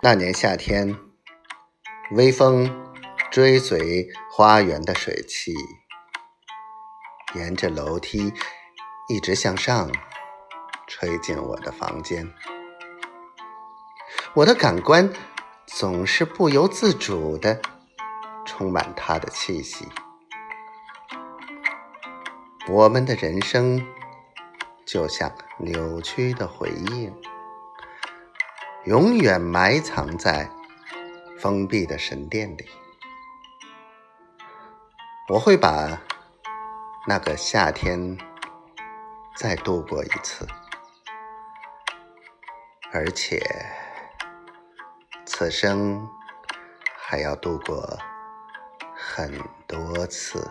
那年夏天，微风追随花园的水汽，沿着楼梯一直向上，吹进我的房间。我的感官总是不由自主的充满它的气息。我们的人生就像扭曲的回应。永远埋藏在封闭的神殿里。我会把那个夏天再度过一次，而且此生还要度过很多次。